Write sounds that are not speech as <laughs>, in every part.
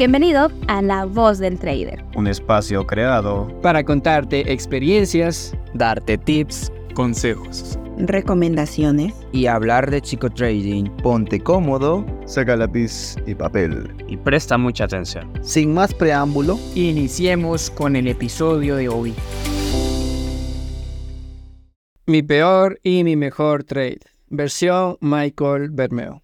Bienvenido a La Voz del Trader. Un espacio creado para contarte experiencias, darte tips, consejos, recomendaciones y hablar de chico trading. Ponte cómodo, saca lápiz y papel y presta mucha atención. Sin más preámbulo, iniciemos con el episodio de hoy. Mi peor y mi mejor trade. Versión Michael Bermeo.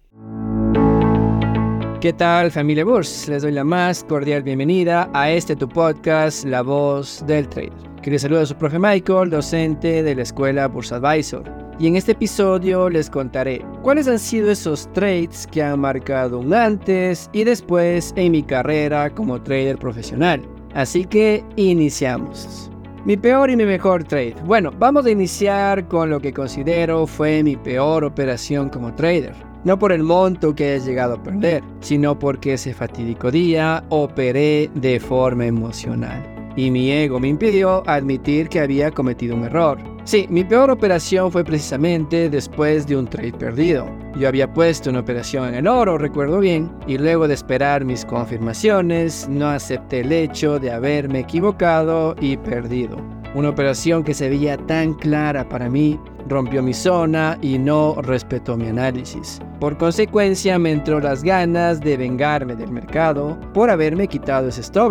¿Qué tal familia Burs? Les doy la más cordial bienvenida a este tu podcast, La Voz del Trader. Quería saludar a su profe Michael, docente de la escuela Burs Advisor. Y en este episodio les contaré cuáles han sido esos trades que han marcado un antes y después en mi carrera como trader profesional. Así que iniciamos. Mi peor y mi mejor trade. Bueno, vamos a iniciar con lo que considero fue mi peor operación como trader. No por el monto que he llegado a perder, sino porque ese fatídico día operé de forma emocional. Y mi ego me impidió admitir que había cometido un error. Sí, mi peor operación fue precisamente después de un trade perdido. Yo había puesto una operación en el oro, recuerdo bien, y luego de esperar mis confirmaciones, no acepté el hecho de haberme equivocado y perdido. Una operación que se veía tan clara para mí rompió mi zona y no respetó mi análisis. Por consecuencia me entró las ganas de vengarme del mercado por haberme quitado ese stop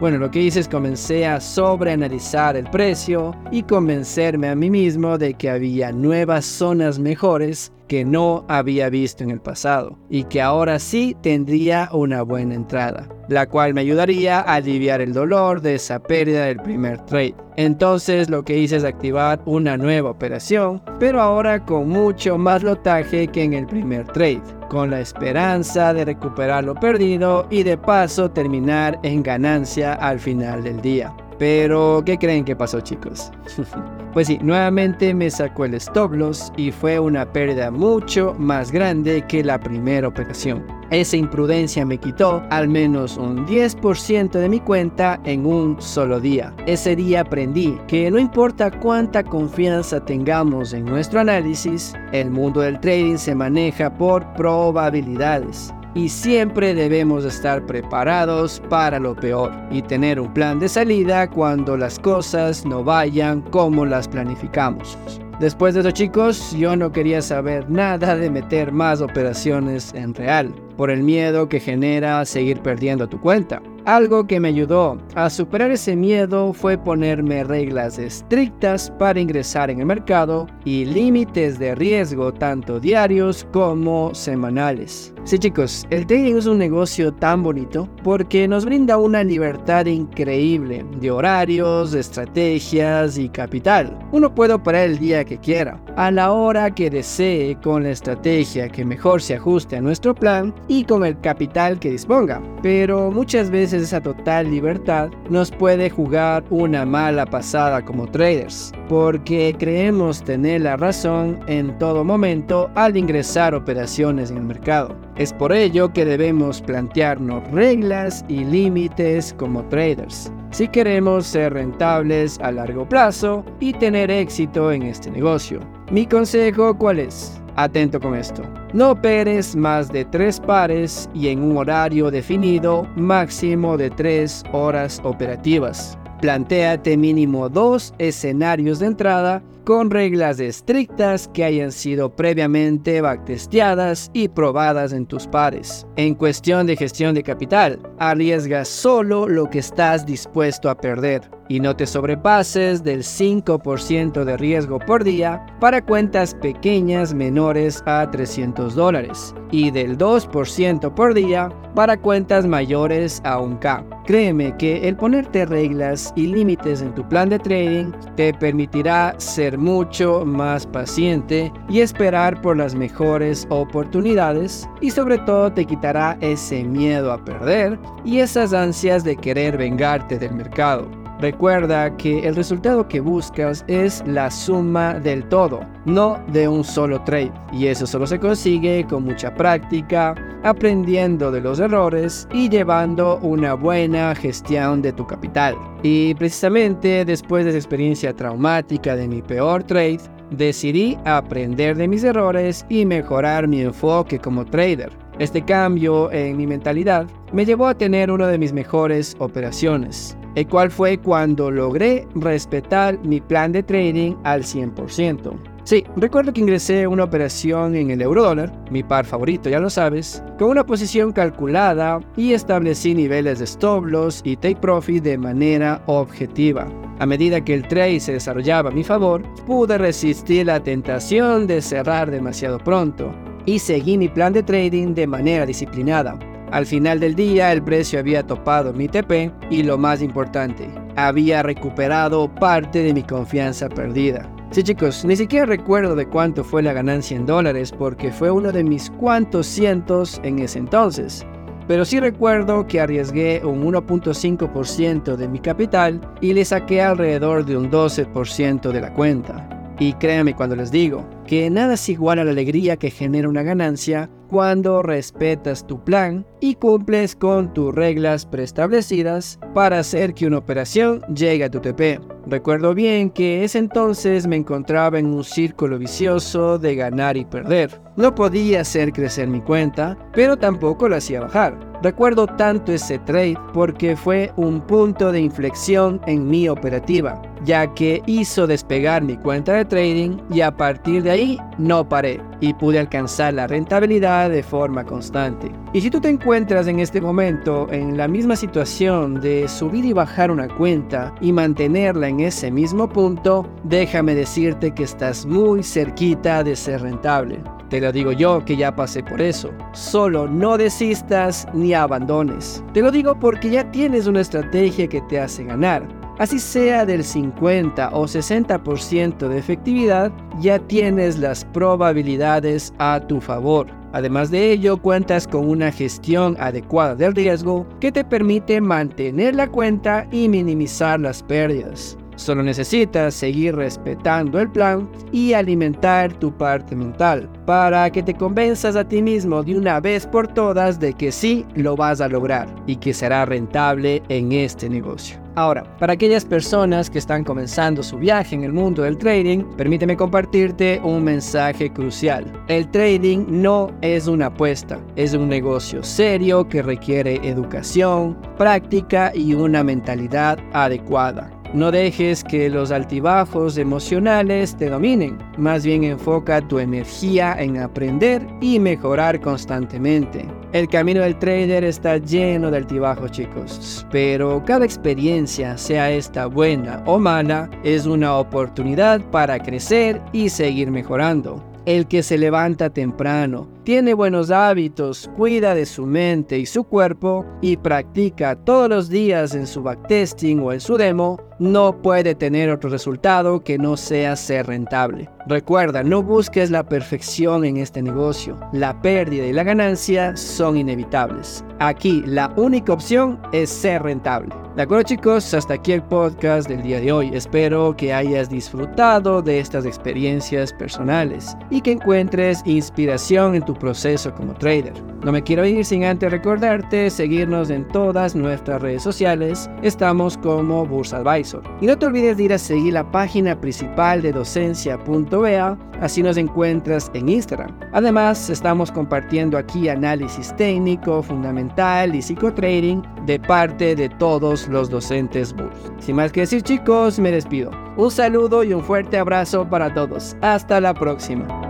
Bueno, lo que hice es comencé a sobreanalizar el precio y convencerme a mí mismo de que había nuevas zonas mejores que no había visto en el pasado y que ahora sí tendría una buena entrada, la cual me ayudaría a aliviar el dolor de esa pérdida del primer trade. Entonces lo que hice es activar una nueva operación, pero ahora con mucho más lotaje que en el primer trade, con la esperanza de recuperar lo perdido y de paso terminar en ganancia al final del día. Pero, ¿qué creen que pasó chicos? <laughs> pues sí, nuevamente me sacó el stop loss y fue una pérdida mucho más grande que la primera operación. Esa imprudencia me quitó al menos un 10% de mi cuenta en un solo día. Ese día aprendí que no importa cuánta confianza tengamos en nuestro análisis, el mundo del trading se maneja por probabilidades y siempre debemos estar preparados para lo peor y tener un plan de salida cuando las cosas no vayan como las planificamos. Después de eso chicos, yo no quería saber nada de meter más operaciones en real, por el miedo que genera seguir perdiendo tu cuenta. Algo que me ayudó a superar ese miedo fue ponerme reglas estrictas para ingresar en el mercado y límites de riesgo tanto diarios como semanales. Sí chicos, el trading es un negocio tan bonito porque nos brinda una libertad increíble de horarios, de estrategias y capital. Uno puede operar el día que quiera, a la hora que desee, con la estrategia que mejor se ajuste a nuestro plan y con el capital que disponga. Pero muchas veces esa total libertad nos puede jugar una mala pasada como traders, porque creemos tener la razón en todo momento al ingresar operaciones en el mercado. Es por ello que debemos plantearnos reglas y límites como traders si queremos ser rentables a largo plazo y tener éxito en este negocio. Mi consejo cuál es? Atento con esto. No operes más de tres pares y en un horario definido máximo de tres horas operativas. Plantéate mínimo dos escenarios de entrada con reglas estrictas que hayan sido previamente backtesteadas y probadas en tus pares. En cuestión de gestión de capital, arriesga solo lo que estás dispuesto a perder y no te sobrepases del 5% de riesgo por día para cuentas pequeñas menores a 300 dólares y del 2% por día para cuentas mayores a 1K. Créeme que el ponerte reglas y límites en tu plan de trading te permitirá ser mucho más paciente y esperar por las mejores oportunidades y sobre todo te quitará ese miedo a perder y esas ansias de querer vengarte del mercado. Recuerda que el resultado que buscas es la suma del todo, no de un solo trade. Y eso solo se consigue con mucha práctica, aprendiendo de los errores y llevando una buena gestión de tu capital. Y precisamente después de esa experiencia traumática de mi peor trade, decidí aprender de mis errores y mejorar mi enfoque como trader Este cambio en mi mentalidad me llevó a tener una de mis mejores operaciones, el cual fue cuando logré respetar mi plan de trading al 100%. Sí, recuerdo que ingresé una operación en el eurodólar, mi par favorito, ya lo sabes, con una posición calculada y establecí niveles de stop loss y take profit de manera objetiva. A medida que el trade se desarrollaba a mi favor, pude resistir la tentación de cerrar demasiado pronto y seguí mi plan de trading de manera disciplinada. Al final del día el precio había topado mi TP y lo más importante, había recuperado parte de mi confianza perdida. Sí chicos, ni siquiera recuerdo de cuánto fue la ganancia en dólares porque fue uno de mis cuantos cientos en ese entonces. Pero sí recuerdo que arriesgué un 1.5% de mi capital y le saqué alrededor de un 12% de la cuenta. Y créanme cuando les digo que nada es igual a la alegría que genera una ganancia cuando respetas tu plan y cumples con tus reglas preestablecidas para hacer que una operación llegue a tu TP. Recuerdo bien que ese entonces me encontraba en un círculo vicioso de ganar y perder. No podía hacer crecer mi cuenta, pero tampoco la hacía bajar. Recuerdo tanto ese trade porque fue un punto de inflexión en mi operativa, ya que hizo despegar mi cuenta de trading y a partir de ahí no paré y pude alcanzar la rentabilidad de forma constante. Y si tú te encuentras en este momento en la misma situación de subir y bajar una cuenta y mantenerla en ese mismo punto, déjame decirte que estás muy cerquita de ser rentable. Te lo digo yo que ya pasé por eso. Solo no desistas ni abandones. Te lo digo porque ya tienes una estrategia que te hace ganar. Así sea del 50 o 60% de efectividad, ya tienes las probabilidades a tu favor. Además de ello, cuentas con una gestión adecuada del riesgo que te permite mantener la cuenta y minimizar las pérdidas. Solo necesitas seguir respetando el plan y alimentar tu parte mental para que te convenzas a ti mismo de una vez por todas de que sí lo vas a lograr y que será rentable en este negocio. Ahora, para aquellas personas que están comenzando su viaje en el mundo del trading, permíteme compartirte un mensaje crucial. El trading no es una apuesta, es un negocio serio que requiere educación, práctica y una mentalidad adecuada. No dejes que los altibajos emocionales te dominen, más bien enfoca tu energía en aprender y mejorar constantemente. El camino del trader está lleno de altibajos chicos, pero cada experiencia, sea esta buena o mala, es una oportunidad para crecer y seguir mejorando el que se levanta temprano, tiene buenos hábitos, cuida de su mente y su cuerpo y practica todos los días en su backtesting o en su demo, no puede tener otro resultado que no sea ser rentable. Recuerda, no busques la perfección en este negocio. La pérdida y la ganancia son inevitables. Aquí la única opción es ser rentable. De acuerdo chicos, hasta aquí el podcast del día de hoy. Espero que hayas disfrutado de estas experiencias personales y que encuentres inspiración en tu proceso como trader. No me quiero ir sin antes recordarte seguirnos en todas nuestras redes sociales. Estamos como Bursa Advisor. Y no te olvides de ir a seguir la página principal de docencia.ba, así nos encuentras en Instagram. Además, estamos compartiendo aquí análisis técnico, fundamental y psicotrading de parte de todos los docentes Burs. Sin más que decir chicos, me despido. Un saludo y un fuerte abrazo para todos. Hasta la próxima.